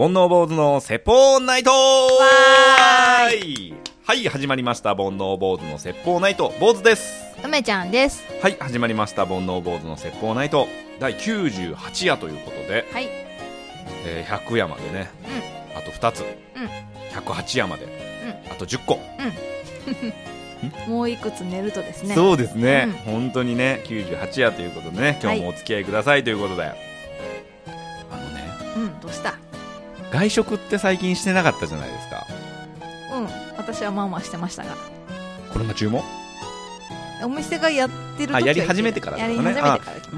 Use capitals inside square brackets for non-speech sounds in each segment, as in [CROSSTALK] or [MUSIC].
煩悩坊主の説法ナイト。はい、始まりました。煩悩坊主の説法ナイト、坊主です。梅ちゃんです。はい、始まりました。煩悩坊主の説法ナイト、第98夜ということで、はい。えー100夜までね、あと2つ、108夜まで、あと10個。[LAUGHS] もういくつ寝るとですね。そうですね、うん。本当にね、98夜ということでね、今日もお付き合いくださいということで、あのね、うん、どうした？外食って最近してなかったじゃないですか。うん。私はまあまあしてましたが。これが注文？お店がやってる時はあやり始めてからやりとかね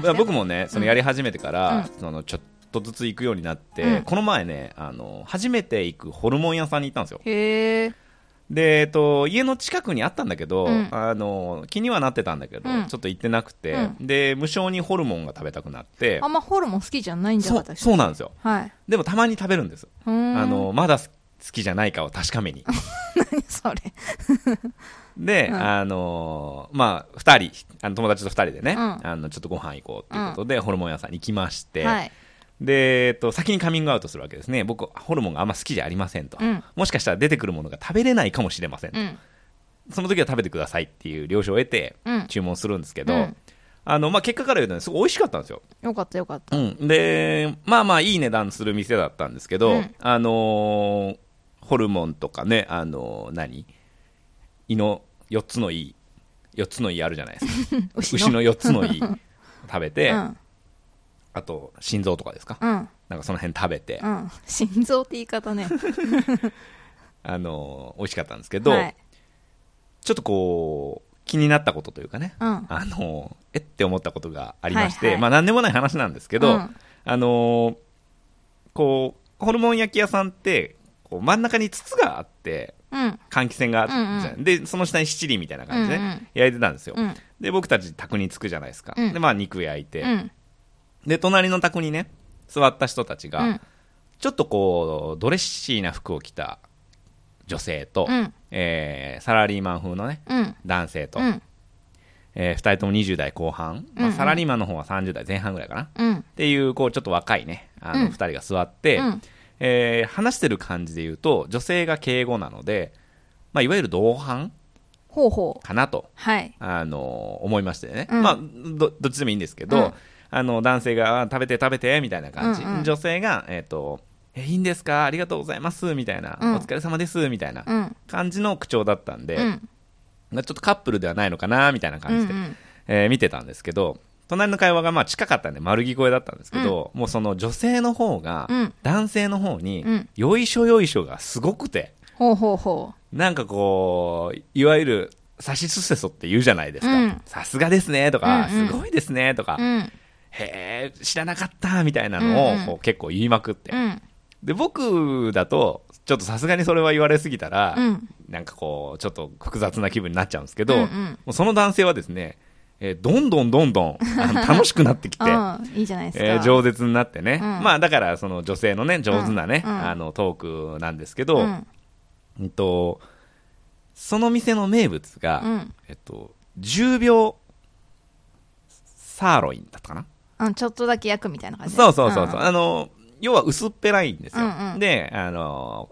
か僕もね、そのやり始めてから、うんそのちょっとずつ行くようになって、うんこの前ね、あの、初めて行くホルモン屋さんに行ったんですよ。へえ。で、えっと、家の近くにあったんだけど、うんあの、気にはなってたんだけど、うんちょっと行ってなくて、うで、無償にホルモンが食べたくなってあ、んまホルモン好きじゃないんじゃそうなかったそうなんですよ。はい。でもたまに食べるんです。あ、の、まだ好きじゃないかを確かめに。[LAUGHS] 何それ。[LAUGHS] で、うんあのまあ、二人、あの友達と二人でね、うんあの、ちょっとご飯行こうっていうことで、ホルモン屋さんに行きまして、はい。で、えっと、先にカミングアウトするわけですね。僕、ホルモンがあんま好きじゃありませんと。うんもしかしたら出てくるものが食べれないかもしれませんと。うん。その時は食べてくださいっていう了承を得てうん注文するんですけど、うんあの、まあ、結果から言うとね、すごい美味しかったんですよ。よかったよかった。うん。で、まあまあ、いい値段する店だったんですけど、うんあのーホルモンとかね、あのー何？胃の4つの胃、4つの胃あるじゃないですか。牛 [LAUGHS] 牛の4つの胃食べて、[LAUGHS] うん。あと、心臓とかですか、うん。なんかその辺食べて、うん。心臓って言い方ね。[LAUGHS] あのー美味しかったんですけど、はい。ちょっとこう、気になったことというかね、うん。あのーえって思ったことがありまして、はいはいまあ何でもない話なんですけど、うんあのーこう、ホルモン焼き屋さんって、こう真ん中に筒があって、うん。換気扇があって、うんうんで、その下に七輪みたいな感じで、うんうん焼いてたんですよ。うん。で、僕たち宅に着くじゃないですか。うんで、まあ肉焼いて、うん。で、隣の宅にね、座った人たちが、うん。ちょっとこう、ドレッシーな服を着た女性と、うん。えーサラリーマン風のね、うん。男性と、うん。えー二人とも20代後半、まあ、サラリーマンの方は30代前半ぐらいかな。っうん。ていう、こう、ちょっと若いね、あの、うん二人が座って、うん。えー話してる感じで言うと、女性が敬語なので、まあ、いわゆる同伴。かなと、はい。あの思いましてね。うんまあ、ど、どっちでもいいんですけど、うんあの、男性が、あ食べて食べて、みたいな感じ。うんうん。女性が、えっ、と、え、いいんですか？ありがとうございます、みたいな、うん。お疲れ様です、みたいなうん。感じの口調だったんで、うん。まあちょっとカップルではないのかな、みたいな感じで、うんえー見てたんですけど、隣の会話がまあ近かったんで丸聞こえだったんですけど、もうその女性の方がうん。男性の方にうん、よいしょよいしょがすごくて、ほうほうほなんかこう、いわゆる、さしすせそって言うじゃないですうん。か。さすがですね、とか、うんうん。すごいですね、とか、う。うん。へえ、知らなかった、みたいなのをこう結構言いまくってう。ん。で、僕だと、ちょっとさすがにそれは言われすぎたら、うん。なんかこう、ちょっと複雑な気分になっちゃうんですけど、うんうもんうその男性はですね、えーどんどんどんどん [LAUGHS] 楽しくなってきて、うん。いいじゃないですか。えー饒舌になってね、うんまあだからその女性のね、上手なね、うんうんあのトークなんですけど、うん。うんと、その店の名物が、うん。えっと、10秒サーロインだったかな、うん。ちょっとだけ焼くみたいな感じ。そうそうそうそう、んあの、要は薄っぺらいんですよ。うんうんで、あの、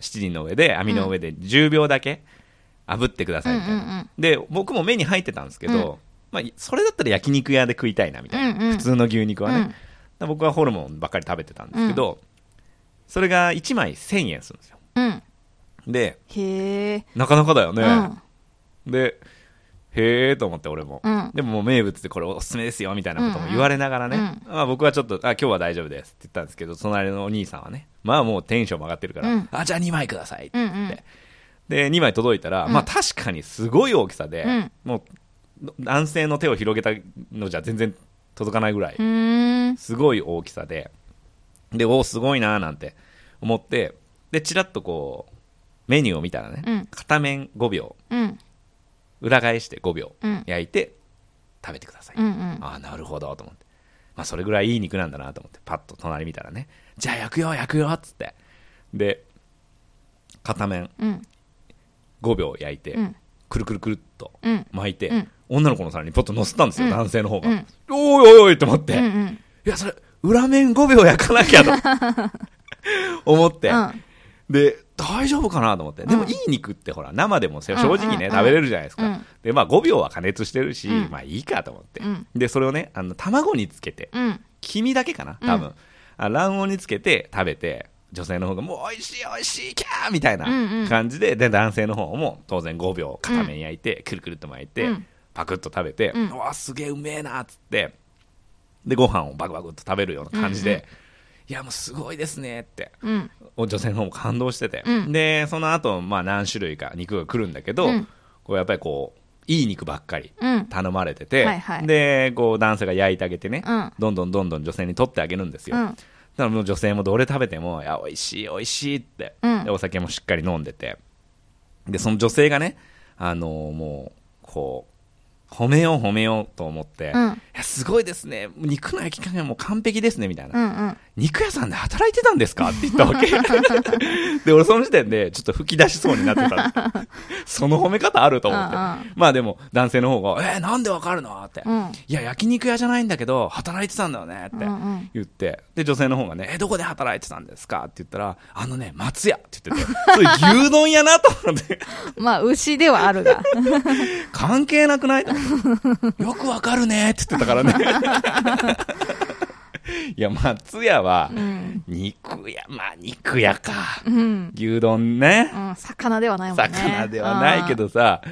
七輪の上で、網の上で10秒だけ炙ってくださいみたいな。うんうんうんで、僕も目に入ってたんですけど、まあ、それだったら焼肉屋で食いたいなみたいな。うんうん普通の牛肉はね。僕はホルモンばっかり食べてたんですけど、それが1枚1000円するんですよ。うん。で、へえ。なかなかだよね。うん。で、へーと思って俺も。うん。でももう名物でこれおすすめですよみたいなことも言われながらね。まあ僕はちょっと、あ、今日は大丈夫ですって言ったんですけど、隣のお兄さんはね、まあもうテンションも上がってるから、うん。あ、じゃあ2枚くださいってうんうん。言って。で、2枚届いたら、うん。まあ確かにすごい大きさで、うん。もう男性の手を広げたのじゃ全然届かないぐらい。すごい大きさで、で、おーすごいなーなんて思って、で、ちらっとこう、メニューを見たらね、うん。片面5秒、うん。裏返して5秒うん焼いて食べてください。うんうん。ああ、なるほど、と思って。まあ、それぐらいいい肉なんだなと思って、パッと隣見たらね、じゃあ焼くよ、焼くよ、っつって。で、片面うん。5秒焼いて、うん。くるくるくるっとうん。巻いて、うん女の子の皿にポッと乗せたんですよ、うん男性の方が。うんおいおいおいと思って、いうんうん。や、それ、裏面5秒焼かなきゃと。[LAUGHS] 思って、うん。で、大丈夫かなと思って。でもうんいい肉ってほら、生でも正直ね、うん食べれるじゃないですか。うん。で、まあ5秒は加熱してるし、うん。まあいいかと思って。うん。で、それをね、あの、卵につけて、うん。黄身だけかな多分。卵黄につけて食べて、女性の方がもう美味しい美味しいキャーみたいな感じで、で、男性の方も当然5秒片面焼いて、くるくるっと巻いて、うん。パクッと食べて、うわ、すげえうめえなっつって、で、ご飯をバクバクっと食べるような感じで、いや、もうすごいですねって。うん。女性の方も感動してて、うん。でその後、まあ何種類か肉が来るんだけど、うん。こうやっぱりこういい肉ばっかりうん。頼まれてて、はいはい。でこう男性が焼いてあげてね、うん。どんどんどんどん女性に取ってあげるんですよ、うん。だからもう女性もどれ食べてもいや美味しい美味しいって、うん。でお酒もしっかり飲んでて。でその女性がねあのもうこう褒めよう褒めようと思って、うん。すごいですね。肉の焼き加減も完璧ですねみたいな、うんうん。肉屋さんで働いてたんですか？って言ったわけ。[LAUGHS] で、俺その時点でちょっと吹き出しそうになってた。その褒め方あると思って。うんうんまあでも男性の方が、えー、なんでわかるの？って、うんいや、焼肉屋じゃないんだけど、働いてたんだよね？ってうんうん言って。で、女性の方がね、え、どこで働いてたんですか？って言ったら、あのね、松屋って言ってて、それ牛丼屋なと思って、[LAUGHS] まあ、牛ではあるが。関係なくない？よくわかるねって言ってたからね。[LAUGHS] いや、松屋は、うん。肉屋、まあ肉屋か。うん。牛丼ね。うん。魚ではないもんね。魚ではないけどさ、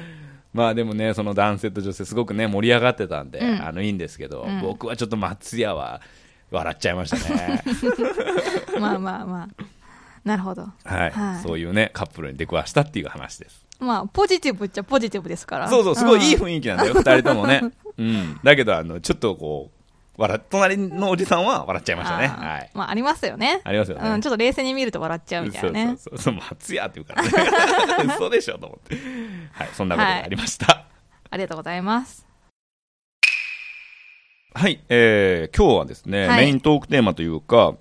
まあでもね、その男性と女性すごくね、盛り上がってたんで、うんあの、いいんですけど、うん僕はちょっと松屋は笑っちゃいましたね。うん。まあまあまあ。なるほど。はい、はいそういうね、カップルに出くわしたっていう話です。まあ、ポジティブっちゃポジティブですから。そうそう、すごいいいん雰囲気なんだよ、二人ともね。うん。だけど、あの、ちょっとこう、笑っ隣のおじさんは笑っちゃいましたね。はい。まあ、ありますよね。ありますよねうん、ちょっと冷静に見ると笑っちゃうみたいなね。そうそうそう、松屋って言うからね。[LAUGHS] 嘘でしょと思って。はい、そんなことがありました。ありがとうございます。はい、えー、今日はですね、はいメイントークテーマというか、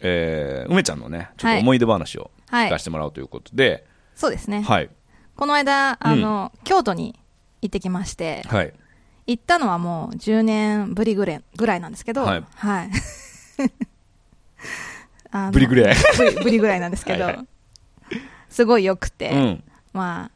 えー、梅ちゃんのね、ちょっと思い出話をはい聞かせてもらおうということで、そうですね。はい、この間、あの、京都に行ってきまして、はい、行ったのはもう10年ぶりぐらいぐらいなんですけど、はいはい。[LAUGHS] あのブリグレー。ぶりぶりぐらいなんですけど、はいはいすごい良くて、うん、ま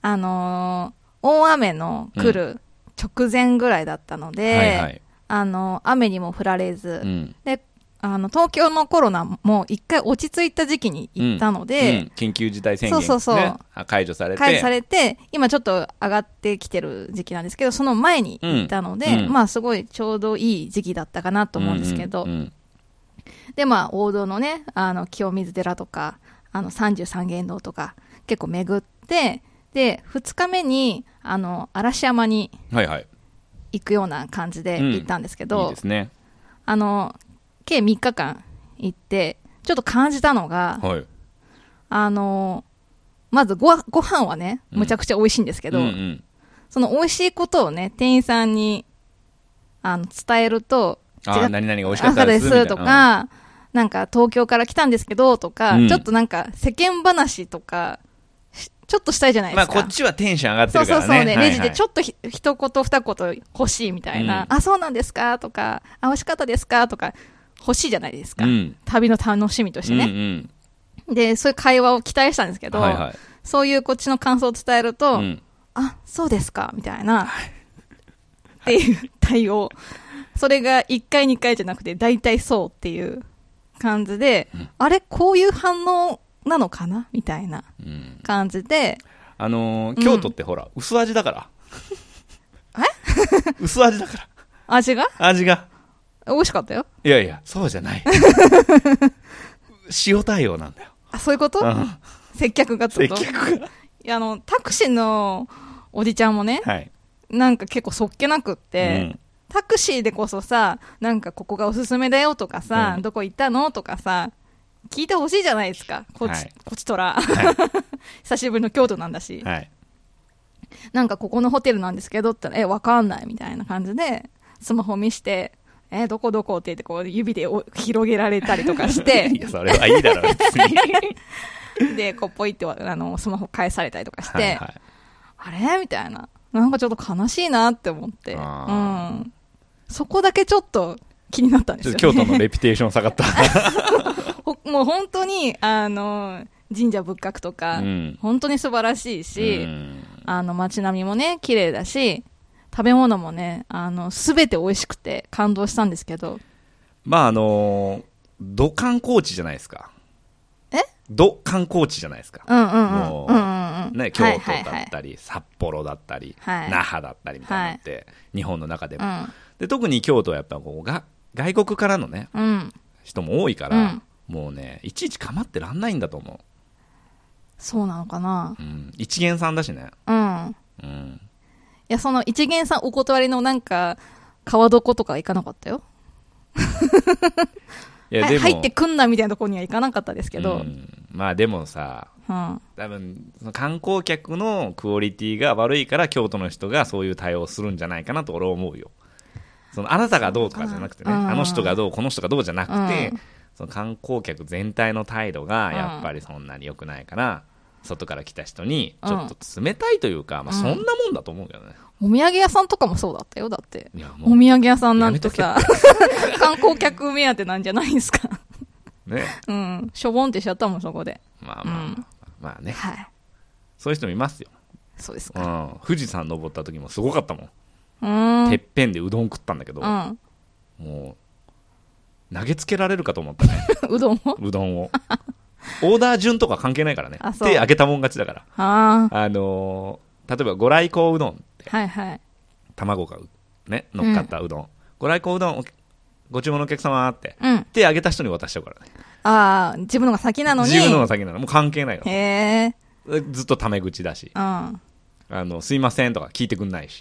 あ、あのー大雨の来る直前ぐらいだったので、はいはい、あの、雨にも降られず、うん。で、あの、東京のコロナも一回落ち着いた時期に行ったので、うん緊急事態宣言、ね、そうそうそう。あ解除されて、解除されて、今ちょっと上がってきてる時期なんですけど、その前に行ったので、うんうん。まあすごいちょうどいい時期だったかなと思うんですけど、うんうんで、まあ王道のね、あの、清水寺とか、あの、三十三間堂とか、結構巡って、で、二日目に、あの、嵐山にうんはいはい。行くような感じでうん。行ったんですけいど、いですね。あの、計3日間行って、ちょっと感じたのが、はい。あの、まずご、ご飯はね、うん。むちゃくちゃ美味しいんですけど、うんうん。その美味しいことをね、店員さんに、あの、伝えると、あ何々が美味しかった赤ですとか、なんか東京から来たんですけどとか、うん。ちょっとなんか世間話とか、しちょっとしたいじゃないですか。まあこっちはテンション上がってそうるからね。そうそうね、レジでちょっょっとひ一言二言欲しいみたいな、うん。あ、そうなんですか？とか、あ、美味しかったですか？とか、欲しいじゃないですか。うん。旅の楽しみとしてね、うんで、そういう会話を期待したんですけうん。ど、はいはい。そういうこっちの感想を伝えると、うんあ、そうですか、みたいな、っていう対応。それが1回2回じゃなくて、大体そうっていう感じで、あれこういう反応なのかなみたいなうん感じで、あのー京都ってほら、薄味だから。[LAUGHS] え？[LAUGHS] 薄味だから。味が？味が。美味しかったよ。いやいや、そうじゃない。[LAUGHS] 塩対応なんだよ。あ、そういうこと？うん接客がって接こと？客が。いや、あの、タクシーのおじちゃんもね、はい。なんか結構そっけなくっうて、んタクシーでこそさ、なんかここがおすすめだよとかさ、うんどこ行ったのとかさ、聞いてほしいじゃないですか。こっち、はいこっちとら。は [LAUGHS] 久しぶりの京都なんだしい。。はい。なんかここのホテルなんですけどってえ、わかんないみたいな感じで、スマホ見して、え、どこどこって言ってこう指でお広げられたりとかしいて、[LAUGHS] や、それはいいだろ、別に。[LAUGHS] で、こうポイってあの、スマホ返されたりとかして、はいはい。あれ？みたいな。なんかちょっと悲しいなって思って。うあん。そこだけちょっと気になったんですよ、ね。京都のレピュテーション下がった。[LAUGHS] ほもう本当に、あの、神社仏閣とか、うん本当に素晴らしいし、うんあの、街並みもね、綺麗だし、食べ物もね、あの、すべて美味しくて感動したんですけど、まああのー、ど観光地じゃないですか。え？ど観光地じゃないですか。うんうんうん。もううんうんうん。ね、京都はいはいはいだったり、札幌だったり、はい那覇だったりみたいなのって、日本の中でも、うん。で。特に京都はやっぱこうが、外国からのね、うん。人も多いから、うんもうね、いちいち構ってらんないんだと思そうなのかなう。うん。一元さんだしね。うん。いうん。や、その一元さんお断りのなんか、川床とか行かなかったよ。いや、はいでも、入ってくんなみたいなところには行かなかったですけど、うん。うんまあでもさ、多分その観光客のクオリティが悪いから京都の人がそういう対応をするんじゃないかなと俺は思うよ。そのあなたがどうとかじゃなくてねうん。あの人がどうこの人がどうじゃなくて、うん。その観光客全体の態度がやっぱりそんなに良くないから、外から来た人にちょっと冷たいというか、まあ、そんなもんだと思うけどね、お土産屋さんとかもそうだったよ、だって。お土産屋さんなんてやさ、[LAUGHS] 観光客目当てなんじゃないですか。う [LAUGHS] ねうん。しょぼんってしちゃったもん、そこで。まあまあ、うんまあねはい。そういう人もいますよ、うそうですか。ん、富士山登った時もすごかったもん、うーん。てっぺんでうどん食ったんだけど、うん。もう投げつけられるかと思ったね [LAUGHS] うどんを？うどんを。オーダー順とか関係ないからね。手挙げたもん勝ちだから。ああのー例えば、ご来光うどんって、あ。はいはい。卵がうね、乗っかったうどん。ご来光うどん、おご注文のお客様って、うん。手挙げた人に渡しちゃうからね。ああ、自分のが先なのに。自分のが先なの。もう関係ないよ。へえ。ずっとタメ口だし、うん。あの、すいませんとか聞いてくんないし。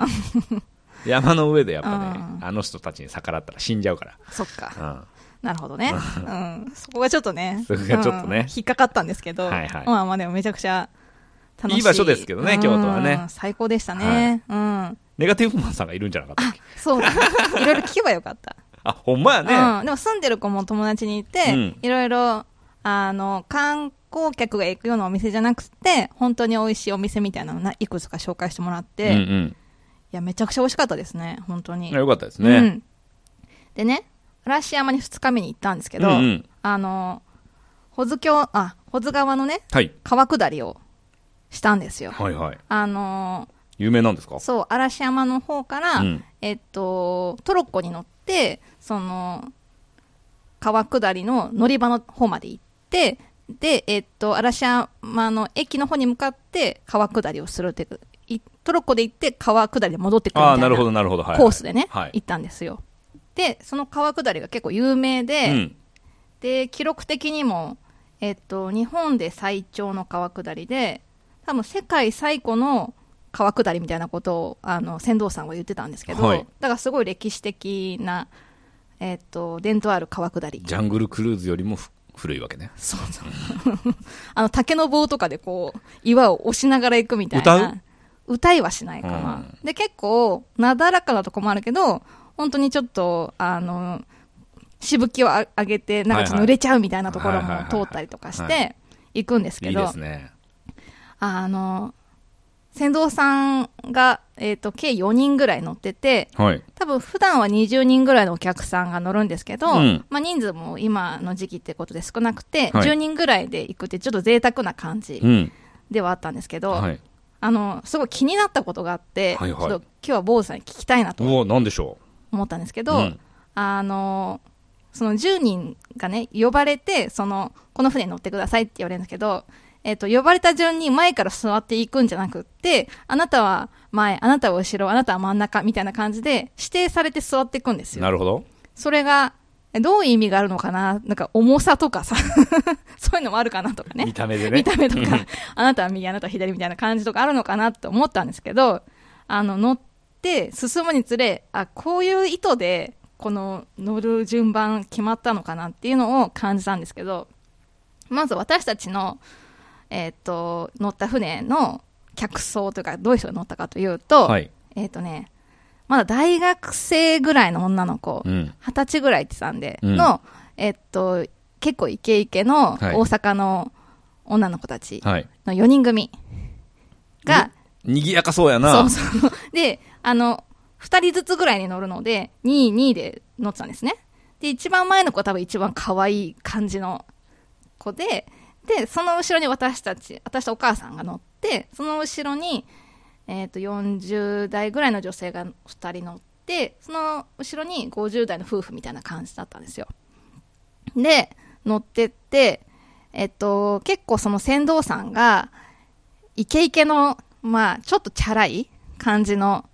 [LAUGHS] 山の上でやっぱね、うんあの人たちに逆らったら死んじゃうかそっか。ら。なるほどね。うん。そこがちょっとね。そこがちょっとねうん引っかかったんですけど。はいはいまあまあでもめちゃくちゃ楽しい。いい場所ですけどねうん京都はね最高でしたね。うん。ネガティブマンさんがいるんじゃなかったっけ？そうだ。[LAUGHS] いろいろ聞けばよかった。あ、ほんまやね。うん。でも住んでる子も友達にいて、うんいろいろ、あの、観光客が行くようなお店じゃなくて、本当に美味しいお店みたいなのないくつか紹介してもらって、いうんうん。や、めちゃくちゃ美味しかったですね、本当に。よかったですね。うん。でね、嵐山に2日目に行ったんですけど、うんうんあの、保津峡、あ、保津川のね、はい。川下りをしたんですよ。はいはい。あの、有名なんですか？そう、嵐山の方から、うんえっと、トロッコに乗って、その、川下りの乗り場の方まで行って、で、えっと、嵐山の駅の方に向かって川下りをするっていう、いトロッコで行って川下りで戻ってくるみたいななるほどなるほど。はい。コースでね、はい。行ったんですよ。で、その川下りが結構有名で、うん。で、記録的にも、えっと、日本で最長の川下りで、多分世界最古の川下りみたいなことを、あの、船頭さんが言ってたんですけど、はいだからすごい歴史的な、えっと、伝統ある川下り。ジャングルクルーズよりもふ古いわけね。そうそう。[LAUGHS] あの、竹の棒とかでこう、岩を押しながら行くみたいな。歌う？歌いはしないかな。うんで、結構、なだらかなとこもあるけど、本当にちょっと、あの、しぶきをあ上げて、なんかちょっと濡れちゃうみたいなところも通ったりとかしはて、行くんですけど、いいですね。あの、船頭さんが、えっ、と、計4人ぐらい乗ってて、はい。多分普段は20人ぐらいのお客さんが乗るんですけど、うんまあ人数も今の時期ってことで少なくて、はい10人ぐらいで行くってちょっと贅沢な感じうん。ではあったんですけど、はい。あの、すごい気になったことがあって、はいはいちょっと今日は坊主さんに聞きたいなとおお、なんでしょ思ったんですけう。ど、うんあの、その10人がね、呼ばれて、その、この船に乗ってくださいって言われるんですけど、えっ、と、呼ばれた順に前から座っていくんじゃなくって、あなたは前、あなたは後ろ、あなたは真ん中みたいな感じで指定されて座っていくんですよ。なるほど。それが、えどういう意味があるのかな？なんか重さとかさ、[LAUGHS] そういうのもあるかなとかね。見た目でね。見た目とか、あなたは右、あなたは左みたいな感じとかあるのかなって思ったんですけど、あの、乗って進むにつれ、あ、こういう意図で、この乗る順番決まったのかなっていうのを感じたんですけど、まず私たちの、えっ、と、乗った船の客層というか、どういう人が乗ったかというと、はい。えっ、とね、まだ大学生ぐらいの女の子、うん。二十歳ぐらいって言ってたんで、うんの、えっと、結構イケイケのはい大阪の女の子たちはい。の4人組が、にぎやかそうやな。そうそう。で、あの、2人ずつぐらいに乗るので、2位、2位で乗ってたんですね。で、一番前の子は多分一番可愛い感じの子で、で、その後ろに私たち、私とお母さんが乗って、その後ろに、えっ、と、40代ぐらいの女性が2人乗って、その後ろに50代の夫婦みたいな感じだったんですよ。で、乗ってって、えっと、結構その船頭さんが、イケイケの、まあ、ちょっとチャラい感じの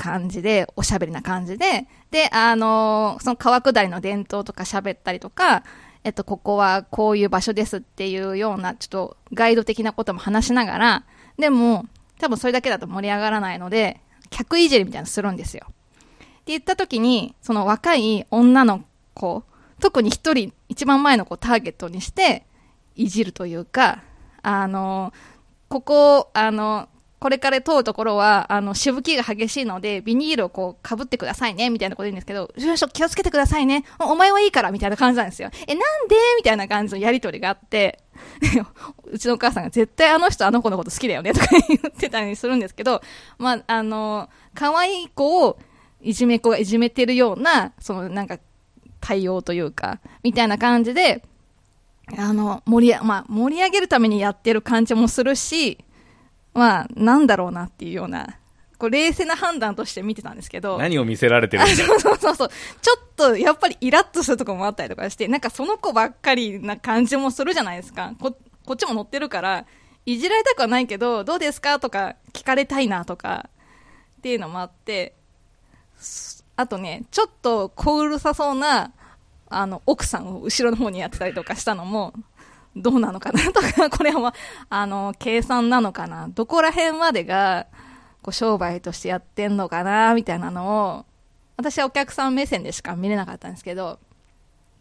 感じで、おしゃべりな感じで、で、あのその川下りの伝統とか喋ったりとか、えっと、ここはこういう場所ですっていうような、ちょっとガイド的なことも話しながら、でも、多分それだけだと盛り上がらないので、客いじりみたいなのするんですよ。って言った時に、その若い女の子、特に一人、一番前の子をターゲットにして、いじるというか、あの、ここ、あの、これから通るところは、あの、しぶきが激しいので、ビニールをこう、被ってくださいね、みたいなこと言うんですけど、よいしょ、気をつけてくださいね。おお前はいいから、みたいな感じなんですよ。え、なんで？みたいな感じのやりとりがあって、[LAUGHS] うちのお母さんが絶対あの人あの子のこと好きだよね、とか言ってたりするんですけど、まあ、あの、可愛い子をいじめ子がいじめてるような、そのなんか、対応というか、みたいな感じで、あの、盛り、まあ、盛り上げるためにやってる感じもするし、まあ、なんだろうなっていうような、こう、冷静な判断として見てたんですけど、何を見せられてるんだ [LAUGHS] そうそうそうそう。ちょっと、やっぱりイラッとするところもあったりとかして、なんかその子ばっかりな感じもするじゃないですか。こ、こっちも乗ってるから、いじられたくはないけど、どうですかとか、聞かれたいなとか、っていうのもあって、すあとね、ちょっと小うるさそうな、あの、奥さんを後ろの方にやってたりとかしたのも、どうなのかなとか、これは、あの、計算なのかなどこら辺までが、こう、商売としてやってんのかなみたいなのを、私はお客さん目線でしか見れなかったんですけど、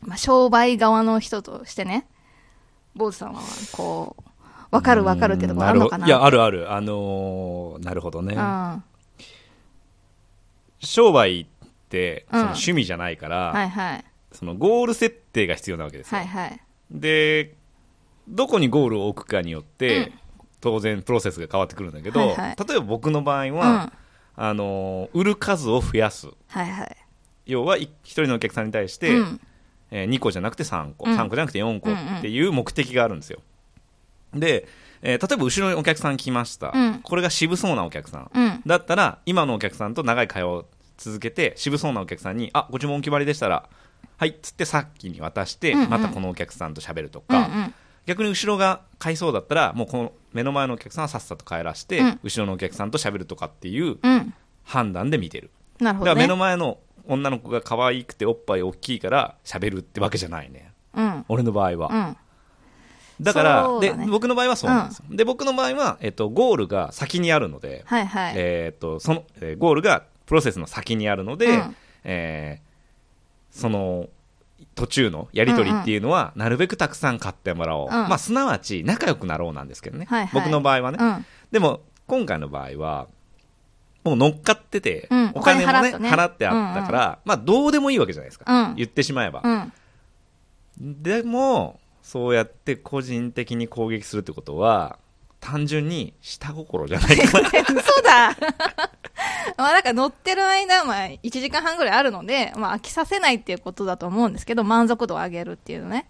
まあ、商売側の人としてね、坊主さんは、こう、わかるわかるってところあるのかないや、あるある。あのーなるほどね。うん。商売って、うんその趣味じゃないから、はいはい。そのゴール設定が必要なわけですよ。はいはい。で、どこにゴールを置くかによって、うん当然プロセスが変わってくるんだけど、はいはい例えば僕の場合うん。は、はあのー売る数を増やす。いはい。要は、い一人のお客さんに対して、うん。え2個じゃなくて3個、うん3個じゃなくて4個っていう目的があるんですよ。で、えー例えば後ろにお客さん来ました、うんこれが渋そうなお客さん。うん。だったら、今のお客さんと長い会話を続けて、渋そうなお客さんに、あ、ご注文お決まりでしたら、はいっつってさっきに渡して、うんうんまたこのお客さんと喋るとか、うんうん。逆に後ろが買いそうだったら、もうこの目の前のお客さんはさっさと帰らして、うん後ろのお客さんと喋るとかっていううん。判断で見てる。なるほどね。だから目の前の女の子が可愛くておっぱい大きいから喋るってわけじゃないね。うん。俺の場合は。うん。だからね僕の場合はそうなんですよ、で僕の場合は、えっと、ゴールが先にあるので、はいはい。えっとそのえーゴールがプロセスの先にあるので、うんえーその途中のやり取りっていうのは、なるべくたくさん買ってもらおう、ん。まあ、すなわち仲良くなろうなんですけどね、はいはい。僕の場合はね、うん。でも今回の場合はもう乗っかってて、うん。お金もね払ね。払ってあったから、まあどうでもいいわけじゃないですか、うん。言ってしまえば、うん。でもそうやって個人的に攻撃するってことは単純に下心じゃないかな [LAUGHS] 嘘だまあ、だから乗ってる間、まあ、1時間半ぐらいあるので、まあ、飽きさせないっていうことだと思うんですけど、満足度を上げるっていうね。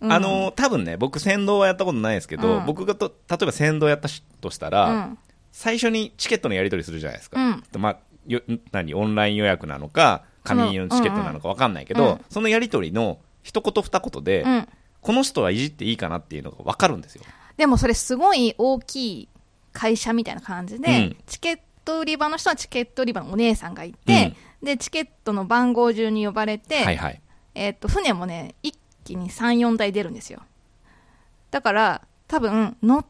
うんあの多分ね僕先導はやったことないですけど、うん僕がと例えば先導やったとしたら、うん。最初にチケットのやり取りするじゃないですか、うん。まあ、よ何オンライン予約なのか紙のチケットなのか分かんないけど、うんうんそのやり取りの一言二言で、うん。この人はいじっていいかなっていうのが分かるんですよ。でもそれすごい大きい会社みたいな感じで、うん。チケット売り場の人はチケット売り場のお姉さんがいて、で、チケットの番号順に呼ばれて、はいはい。えっと、船もね、一気に3、4台出るんですよ。だから、多分、乗、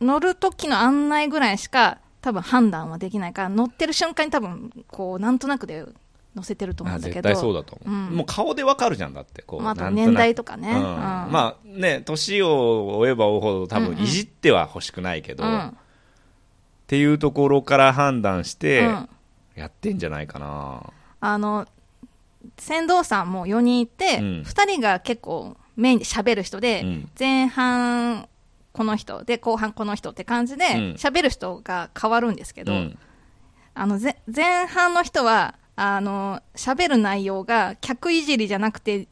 乗る時の案内ぐらいしか、多分判断はできないから、乗ってる瞬間に多分、こう、なんとなくで乗せてると思うんだけど。あ絶対そうだと思う、うん。もう顔で分かるじゃんだって。こう、まあ、年代とかね。うん。うん。まあね年を追えば追うほど多うんうん分いじっては欲しくないけど、うん。っていうところから判断してうん。やってんじゃないかな、あの、船頭さんも4人いて、うん。2人が結構メインで喋る人で、うん。前半この人で後半この人って感じでうん。喋る人が変わるんですけど、うん。あのぜ前半の人はあの喋る内容が客いじりじゃなくて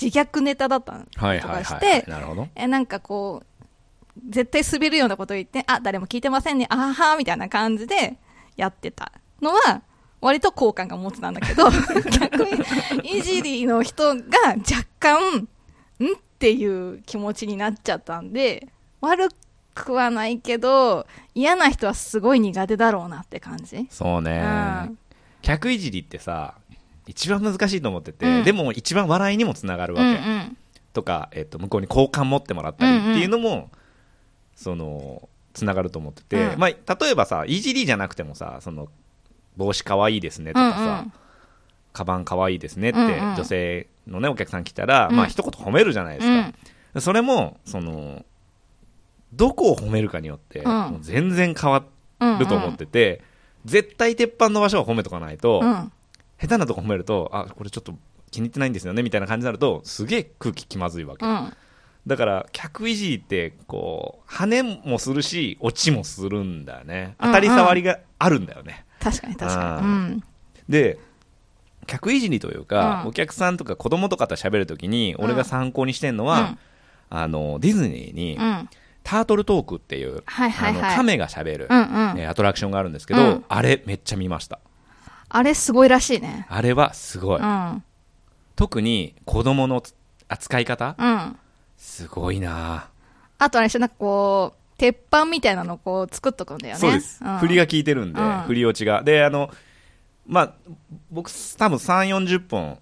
自虐ネタだったの。はいとかして、なるほど。え、なんかこう、絶対滑るようなこと言って、あ、誰も聞いてませんね、あはは、みたいな感じでやってた。のは、割と好感が持つなんだけど、逆に、いじりの人が若干、んっていう気持ちになっちゃったんで、悪くはないけど、嫌な人はすごい苦手だろうなって感じ。そうね、うん客いじりってさ、一番難しいと思ってて、うん。でも一番笑いにもつながるわうんうけ。ん。とか、えっと、向こうに好感持ってもらったりっていうのも、その、つながると思ってて、うん。まあ、例えばさ、いじりじゃなくてもさ、その、帽子かわいいですねとかさ、うんうん。カバンかわいいですねって、うんうん。女性のね、お客さん来たら、うん。まあ、一言褒めるじゃないですか。それも、その、どこを褒めるかによって、うん。もう全然変わうん。ると思ってて、絶対鉄板の場所は褒めとかないと、うん。下手なとこ褒めると、あ、これちょっと気に入ってないんですよね、みたいな感じになると、すげえ空気気まずいわけ。うん。だから、客いじりって、こう、跳ねもするし、落ちもするんだよね。当たり障りがあるんだよね。確かに確かに。ううんん。で、客いじりというか、うんお客さんとか子供とかと喋るときに、俺が参考にしてんのは、うんあの、ディズニーに、うん。タートルトークっていう、はいはいはい亀が喋る、うんうん。えーアトラクションがあるんですけど、うんあれめっちゃ見ました。あれすごいらしいね。あれはすごい。うん。特に子供のつ扱い方、うん。すごいなあとあれなんかこう、鉄板みたいなのをこう作っとくんだよね。そうです、ん振りが効いてるんで、うん振り落ちが。で、あの、まあ、僕、多分3、40本、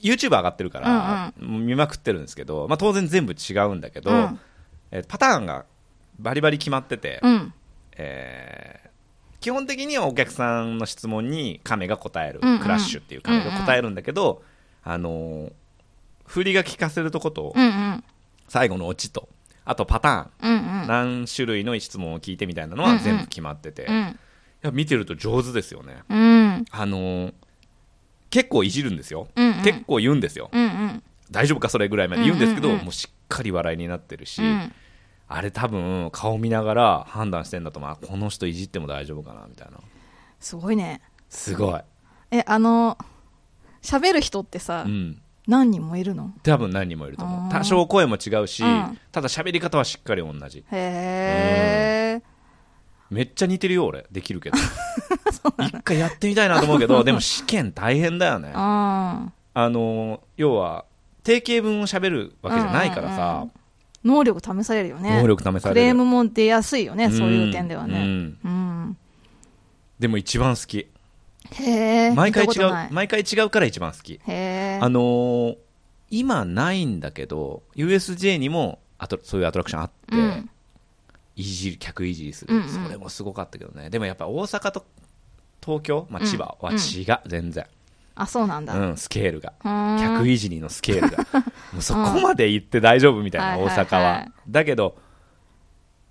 YouTube 上がってるから、もう見まくってるんですけど、まあ当然全部違うんだけど、うんえーパターンがバリバリ決まってて、うん。えー基本的にはお客さんの質問に亀が答える、うんうんクラッシュっていう亀が答えるんだけど、あのー振りが効かせるとこと、うんうん。最後のオチと、あとパターン、うんうん。何種類の質問を聞いてみたいなのうんうんは全部決まってて、いうん。や見てると上手ですよね。うん。あのー結構いじるんですよ、うんうん結構言うんですよ、うんうん。大丈夫かそれぐらいまで言うんですけど、うんうんうんもうしっかり笑いになってるし、うん。あれ多分顔見ながら判断してんだと思う。あこの人いじっても大丈夫かなみたいな。すごいね。すごい、え、あの、喋る人ってさう、ん、何人もいるの？多分何人もいると思う。多少声も違うし、うん。ただ喋り方はしっかり同じ。へえ。めっちゃ似てるよ俺。できるけど。[LAUGHS] 一回やってみたいなと思うけどでも試験大変だよね。あ [LAUGHS] あのー要は定型文を喋るわけじゃないからさ、うんうんうん。能力試されるよね。能力試される。クレームも出やすいよね、そういう点ではうん。ね。うん。でも一番好き。へえ。毎回違う毎回違うから一番好き。へえ。あのー今ないんだけど USJ にもあとそういうアトラクションあって、うん。いじり客いじりする、うんうん。それもすごかったけどね。でもやっぱ大阪と東京、まあ、千葉はうん。違う、全然、あ、そうなんだ。う、うんスケールが。客いじりのスケールが。[LAUGHS] もうそこまで行って大丈夫みたいな、はいはいはい。大阪は、だけど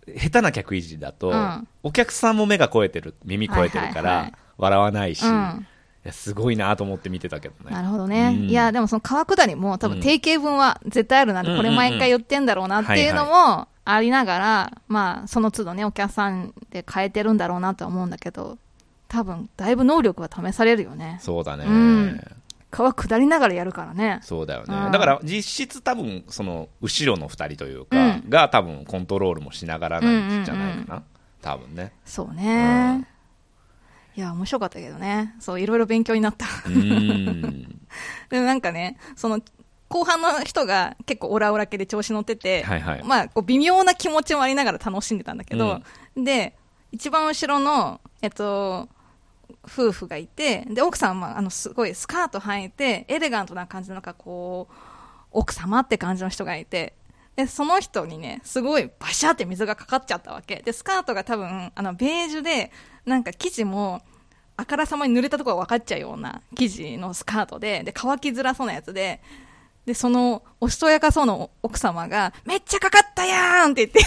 下手な客いじりだと、うん。お客さんも目が肥えてる耳肥えてるから、はいはいはい。笑わないし、いうん。やすごいなと思って見てたけどね。なるほどね。うん。いや、でもその川下りも多分定型文は絶対あるなって、うんこれ毎回言ってんだろうなっていうのもありながら、まあ、その都度ね、お客さんで変えてるんだろうなとは思うんだけど、多分、だいぶ能力は試されるよね。そうだね、うん。川下りながらやるからね。そうだよね、うん。だから実質多分その後ろの2人というか、うん。が多分コントロールもしながらなんじゃないかな、多分ね。そううねん。いや、面白かったけどね。そう、いろいろ勉強になった。[LAUGHS] でもなんかね、その、後半の人が結構オラオラ系で調子乗ってて、はいはい。まあ、こう微妙な気持ちもありながら楽しんでたんだけど、で、一番後ろの、えっと、夫婦がいて、で、奥さんは、あの、すごいスカート履いて、エレガントな感じの、なんかこう、奥様って感じの人がいて、で、その人にね、すごいバシャって水がかかっちゃったわけ。で、スカートが多分、あの、ベージュで、なんか生地も、あからさまに濡れたところが分かっちゃうような生地のスカートで、で、乾きづらそうなやつで、で、その、おしとやかそうな奥様が、めっちゃかかったやんって言って、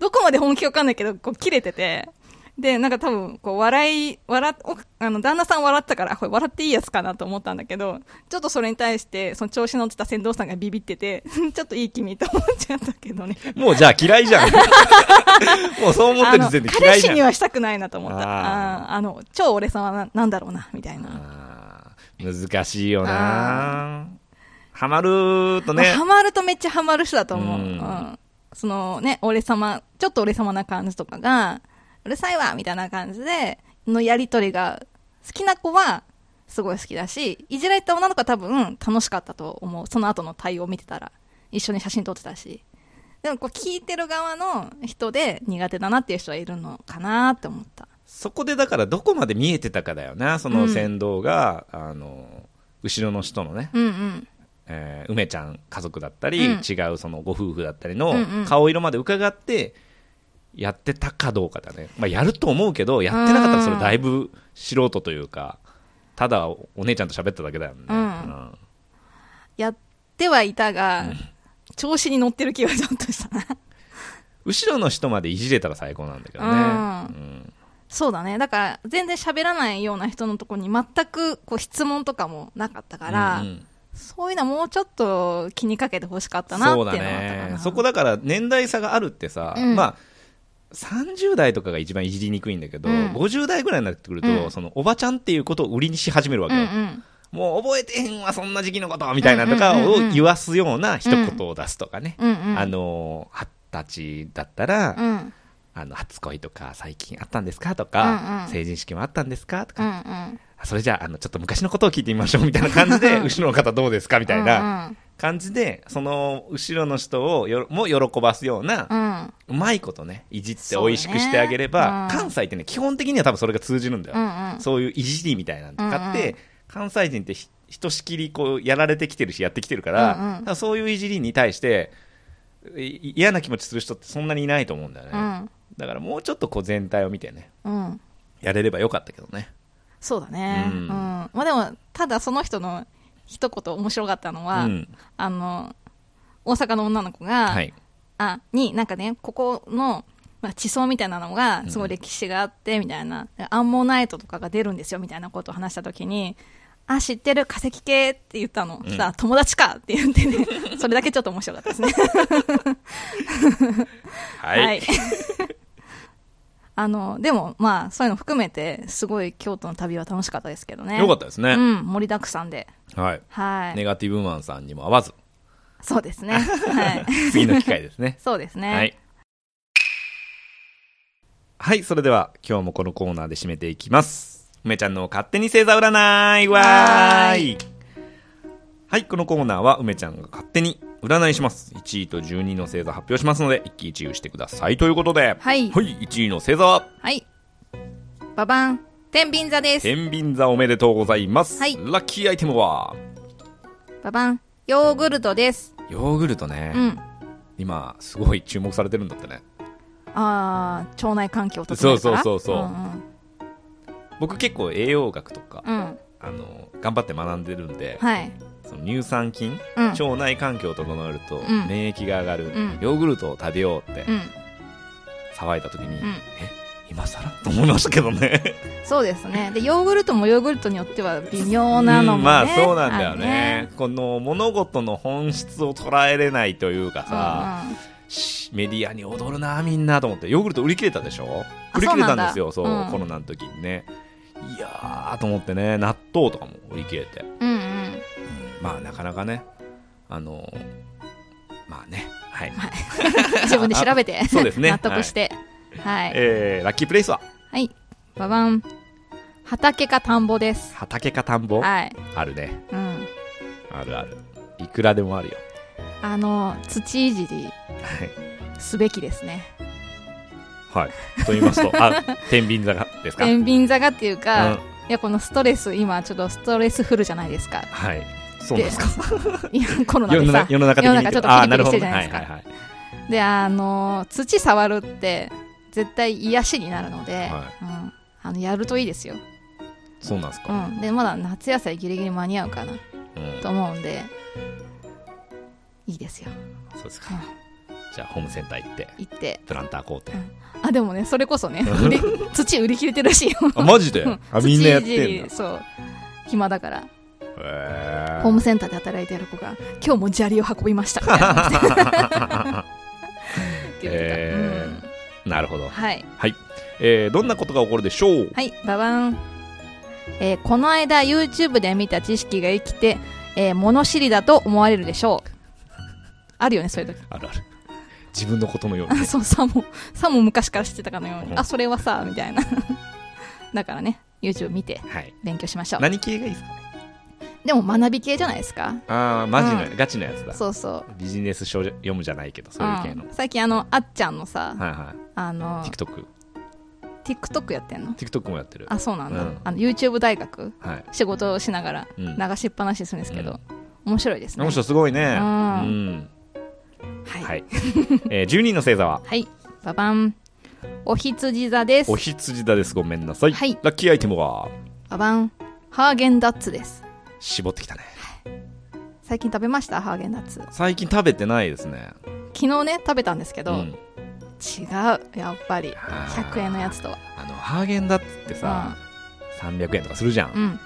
どこまで本気わかんないけど、こう、切れてて、で、なんか多分、こう、笑い、笑っ、おあの、旦那さん笑ったから、これ笑っていいやつかなと思ったんだけど、ちょっとそれに対して、その調子乗ってた船頭さんがビビってて、[LAUGHS] ちょっといい気味と思っちゃったけどね。もうじゃあ嫌いじゃん [LAUGHS] もうそう思ってる時点で嫌彼氏いじゃんにはしたくないなと思った。ああの、超俺さんはななんだろうな、みたいな。難しいよなハマるとねハマるとめっちゃハマる人だと思う。ううんん。そのね、俺様、ちょっと俺様な感じとかが、うるさいわみたいな感じで、のやりとりが、好きな子は、すごい好きだし、いじられた女の子は多分楽しかったと思う。その後の対応を見てたら。一緒に写真撮ってたし。でもこう聞いてる側の人で苦手だなっていう人はいるのかなって思った。そこでだからどこまで見えてたかだよなその船頭が、あの後ろの人のね、うんうん。えー梅ちゃん家族だったり、うん違うそのご夫婦だったりのうんうん顔色まで伺ってやってたかどうかだね、まあ、やると思うけどやってなかったらそれだいぶ素人というかただお姉ちゃんと喋っただけだよね、うん。やってはいたが、調子に乗ってる気がちょっとしたな。後ろの人までいじれたら最高なんだけどね、うん。うん。そうだね。だから、全然喋らないような人のところに全くこう質問とかもなかったから、うんうん。そういうのはもうちょっと気にかけてほしかったなっていうのはあったかな。ね。そこだから年代差があるってさ、うん。まあ30代とかが一番いじりにくいんだけど、うん50代ぐらいになってくると、うんそのおばちゃんっていうことを売りにし始めるわけよ、うんうん。もう覚えてへんわそんな時期のことみたいなとかをうんうんうんうん言わすような一言を出すとかね、うんうん。あの二十歳だったら、うん。あの初恋とか最近あったんですかとか、うんうん成人式もあったんですかとうんうか、ん。それじゃああのちょっと昔のことを聞いてみましょうみたいな感じで後ろの方どうですかみたいなな。感じでその後ろの人をよも喜ばすような、うまいことねいじって美味しくしてあげれば、うん関西ってね基本的には多分それが通じるんだよ。そういういじりみたいなのとかって、関西人ってひひとしきりこうやられてきてるしやってきてるから,、そういういじりに対してい嫌な気持ちする人ってそんなにいないと思うんだよね、うん。だからもうちょっとこう全体を見てねうん。やれればよかったけどねそうだね。ううんん。まあでも、ただその人の一言面白かったのは、うん。あの、大阪の女の子が、はい。あ、に、なんかね、ここの、まあ、地層みたいなのが、すごい歴史があって、みたいな、アンモナイトとかが出るんですよ、みたいなことを話したときに、あ、知ってる。化石系って言ったの。うん。さあ、友達か！って言ってね、[LAUGHS] それだけちょっと面白かったですね。はい、あの、でも、まあ、そういうの含めて、すごい京都の旅は楽しかったですけどね。よかったですね、うん、盛りだくさんで。はいはい。ネガティブマンさんにも会わずそうですね。[LAUGHS] はい。次の機会ですね [LAUGHS] そうですね。はい。はい、それでは今日もこのコーナーで締めていきます。梅ちゃんの勝手に星座占いわーいはい、このコーナーは梅ちゃんが勝手に占いします。1位と12の星座発表しますので、一喜一憂してください。ということで、はいはい、1位の星座は、はい。ババン、天秤座です。天秤座おめでとうございます。はいラッキーアイテムは、ババン、ヨーグルトです。ヨーグルトね。うん。今、すごい注目されてるんだってね。あー、腸内環境を整えるからそうそうそうそううん僕結構栄養学とか、うん。うん。あの、頑張って学んでるんで、はい。その乳酸菌、うん。腸内環境を整えるとん。免疫が上がる、うん。ヨーグルトを食べようってうん。騒いだ時に、うんえ今更と思いましたけどね。そうですね。で、ヨーグルトもヨーグルトによっては微妙なのもね。うん。まあそうなんだよあるね。この物事の本質を捉えれないというかさ、うんうん。しメディアに踊るなみんなと思って。ヨーグルト売り切れたでしょ？あ売り切れたんですよそううん。コロナの時にね。いやーと思ってね納豆とかも売り切れて、うんうん。うんまあなかなかねあのまあねはい、[LAUGHS] 自分で調べて、そうですね納得して。はい。えー、ラッキープレイスは？はい。ババン。畑か田んぼです。畑か田んぼ、はい。あるねうん。あるあるいくらでもあるよあの、土いじりはいすべきですね。はいと言いますとあ [LAUGHS] 天秤座がですか？天秤座がっていうか、うんいや、このストレス、今ちょっとストレスフルじゃないですか。はいそうですかいや、コロナでさ中。世の中的に世の中ちょっとピリピリしてるじゃないですかはいはいはいで、あの、土触るって、絶対癒しになるので、はいうん。あの、やるといいですよ。そうなんですか、うん。で、まだ夏野菜ギリギリ間に合うかな、うんと思うんで、いいですよ。そうですかうん。じゃあホームセンター行って行って。プランター買うてあ、でもね、それこそね、[LAUGHS] 土売り切れてるらしいよ。あマジで？うんあみんなやってんそう。暇だから。へホームセンターで働いてる子が、今日も砂利を運びました。みたいなって言ってへた。ーなるほどうん。はい。えー、どんなことが起こるでしょう？はい、ババン。えーこの間 YouTube で見た知識が生きて、えー物知りだと思われるでしょう。あるよね、そういう時。あるある自分のことのようにあ、[LAUGHS] そう、さも、さも昔から知ってたかのように。うんあ、それはさ、みたいな。[LAUGHS] だからね、YouTube 見てはい勉強しましょう。何系がいいですか？ねでも学び系じゃないですか。ああマジの、うガチのやつだ。そうそう。ビジネス書読むじゃないけどそういう系の、うん最近あの、あっちゃんのさ、はいはあのい、TikTok TikTok やってんの？TikTok もやってる。あ、そうなんだ。うん。あの YouTube 大学、はい、仕事をしながらうん、流しっぱなしにするんですけど、面白いですね。この人すごいね。ううん。ん、はい。はい、えー、12人の星座は？はい。ババン。お羊座です。お。羊座です。ごめんなさい、はい。ラッキーアイテムは？ババン。ハーゲンダッツです。絞ってきたね。最近食べました？ハーゲンダッツ。最近食べてないですね。昨日ね、食べたんですけど、うん。違う。やっぱり。あー。100円のやつとは。あのハーゲンダッツってさ、300円とかするじゃん、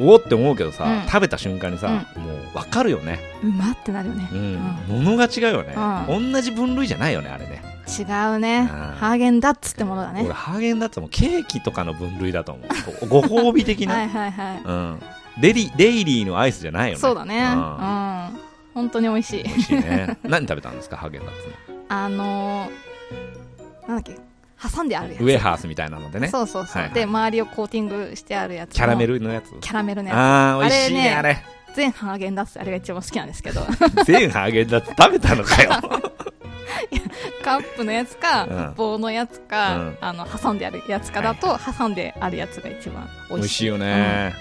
うん。おおって思うけどさ、うん。食べた瞬間にさ、もう分かるよね、うまってなるよね。うん。物が違うよね、う同じ分類じゃないよねあれね。違うね。ハーゲンダッツってものだね。俺。ハーゲンダッツもケーキとかの分類だと思う。ご褒美的な、[LAUGHS] はいはいはい。うん、デリデイリーのアイスじゃないよね。そうだね。ううん。ん。本当に美味しい。美。味しいね。[LAUGHS] 何食べたんですか？ハーゲンダッツあのー、なんだっけ、挟んであるやつ。のウェハースみたいなのでね。そうそうそう。はいはい。で、周りをコーティングしてあるやつの。キャラメルのやつ？キャラメルのやああ美味しいねああれ。つ。全ハーゲンダッツ、あれが一番好きなんですけど、[LAUGHS] 全ハーゲンダッツ食べたのかよ。[LAUGHS] カップのやつか、うん。棒のやつか、うん。あの、挟んであるやつかだと、挟んであるやつが一番美味しい。美味しいようん。ね、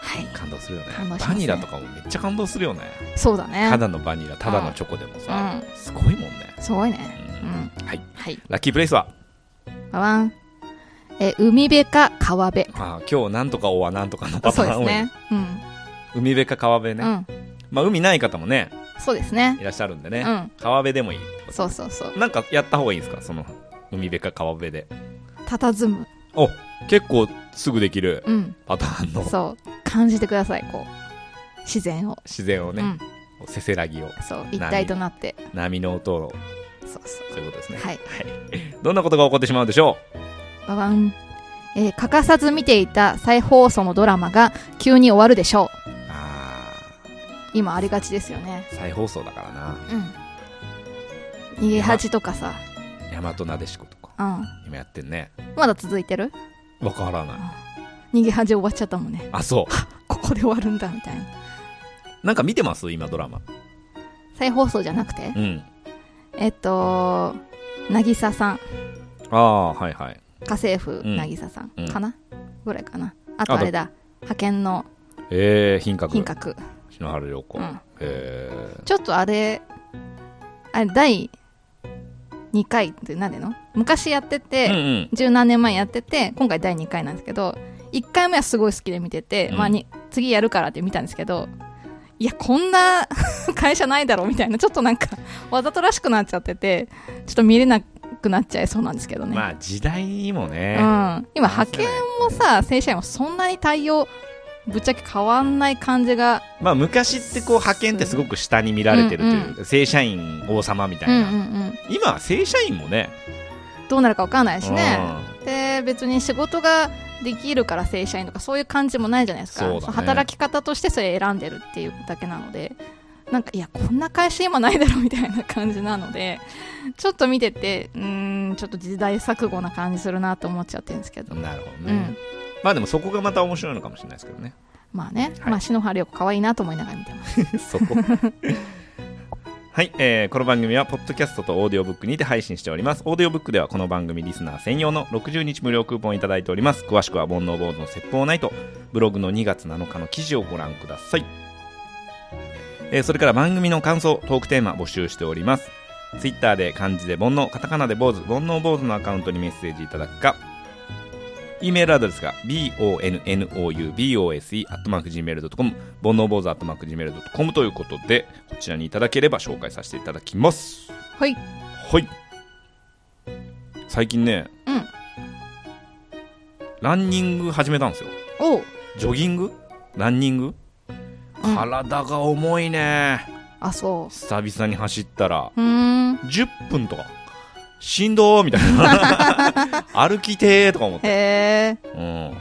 はい。感動するよねねバニラとかもめっちゃ感動するよねそうだね。ただのバニラただのチョコでもさ、うすごいもんね、すごいね。ううんん。はいはい。ラッキープレイスは？ババン。え、海辺か川辺。あー今日なんとかおはなんとかのパターンね。うん。海辺か川辺ね、うん。まあ海ない方もねそうですねい。らっしゃるんでね、うん。川辺でもいいそうそうそう。なんかやった方がいいですか？その海辺か川辺で佇む。お結構すぐできるうん。パターンのそう。感じてください、こう。自然を。自然をね、うん。せせらぎをそう。一体となって。波の音をそうそそういうことですねう。はい。[LAUGHS] どんなことが起こってしまうでしょババン。えー欠かさず見ていた再放送のドラマが急に終わるでしょう。うあ今ありがちですよね。ー再放送だからなうん。逃げ恥とかさ。大和なでしことかうん。今やってんねまだ続いてる？わからない。逃げ恥終わっちゃったもんね。あそう。[LAUGHS] ここで終わるんだ、みたいな。なんか見てます？今ドラマ。再放送じゃなくて？うん。えっと、なぎささん。ああはいはい。家政婦うん。なぎささん。うん。かな、ぐらいかな。あと。あれだ。派遣の。えー、品格。品格。篠原涼子、うん。えちょっとあれ、あれ、第2回って何での？昔やってー、て、うんうん十何年前やってて、今回第2回なんですけど、1回目はすごい好きで見てて、うんまあに、次やるからって見たんですけど、いや、こんな [LAUGHS] 会社ないだろうみたいな、ちょっとなんか、わざとらしくなっちゃってて、ちょっと見れなくなっちゃいそうなんですけどね。まあ時代にもね、うん。今、派遣もさ、正社員もそんなに対応、ぶっちゃけ変わんない感じが、まあ昔ってこう派遣ってすごく下に見られてるという、うん正社員王様みたいうんうな、んうん。今は正社員もねどうなるかわかんないしね。うで、別に仕事ができるから正社員とかそういう感じもないじゃないですか。ね働き方としてそれ選んでるっていうだけなので、なんか、いや、こんな会社今ないだろみたいな感じなので、ちょっと見てて、うーん、ちょっと時代錯誤な感じするなと思っちゃってるんですけど。んなるほどね、うん。まあでもそこがまた面白いのかもしれないですけどね。まあね、はい。まあ、篠原涼子可愛いなと思いながら見てます。[LAUGHS] そこ。[LAUGHS] はい、えーこの番組はポッドキャストとオーディオブックにて配信しております。オーディオブックではこの番組リスナー専用の60日無料クーポンをいただいております。詳しくは煩悩坊主の説法ナイトブログの2月7日の記事をご覧ください、えーそれから番組の感想トークテーマ募集しております。ツイッターで漢字で煩悩カタカナで坊主煩悩坊主のアカウントにメッセージいただくか E メールアドレスが bonoubose.gmail.com 煩悩坊主 .gmail.com ということでこちらにいただければ紹介させていただきますはい。はい最近ねうん。ランニング始めたんですよおう。ジョギング？ランニング、うん体が重いねあ、そ久々に走ったらう。うーん。10分とかしんどーみたいな。[LAUGHS] 歩きてーとか思って。うん。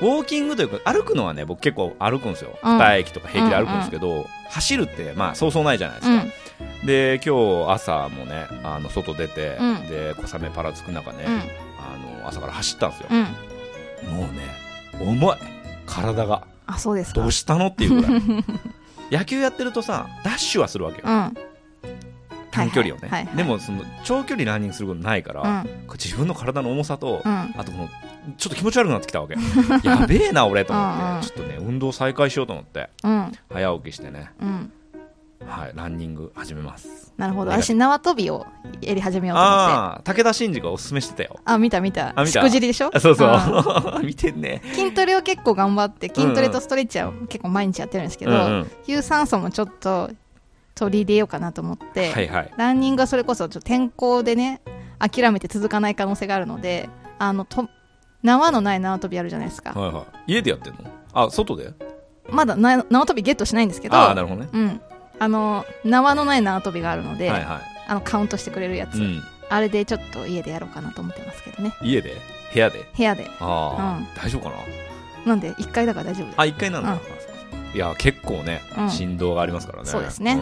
ウォーキングというか歩くのはね僕結構歩くんですよ、うん。2駅とか平気で歩くんですけど、走るってまあそうそうないじゃないですか、うん。で今日朝もねあの外出て、うん。で小雨パラつく中ね、うん。あの朝から走ったんですよ、うん。もうね重い。体が。あそうですか。どうしたのっていうぐらい。[LAUGHS] 野球やってるとさダッシュはするわけよ、うん短距離をね、はいはいでもその長距離ランニングすることないから、うん。自分の体の重さと、うん。あとこのちょっと気持ち悪くなってきたわけ。[LAUGHS] やべえな俺と思って。ちょっとね運動再開しようと思って。うん。早起きしてね、うん。はい、ランニング始めます。なるほど。私縄跳びをやり始めようと思って。ああ武田真治がおすすめしてたよ。あ見た見た。あ見た？しくじりでしょ？あそうそんう [LAUGHS] 見てんね。筋トレを結構頑張って筋トレとストレッチは結構毎日やってるんですけど、うんうん。有酸素もちょっと取り入れようかなと思って、はいはい。ランニングはそれこそちょっと天候でね諦めて続かない可能性があるのであのと縄のない縄跳びあるじゃないですか、はいはい。家でやってんの？あ外で？まだな縄跳びゲットしないんですけどああなるほどね。うん、あの縄のない縄跳びがあるので、はいはあのカウントしてくれるやつ、い、うん、あれでちょっと家でやろうかなと思ってますけどね。家で？部屋で？部屋で。ああ、うん。大丈夫かな？なんで？1階だから大丈夫ですあ一回なんだ、うんいや結構ね、うん。振動がありますからね。そうですね、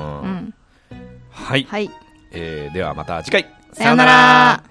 はい、はい。えーではまた次回。さよなら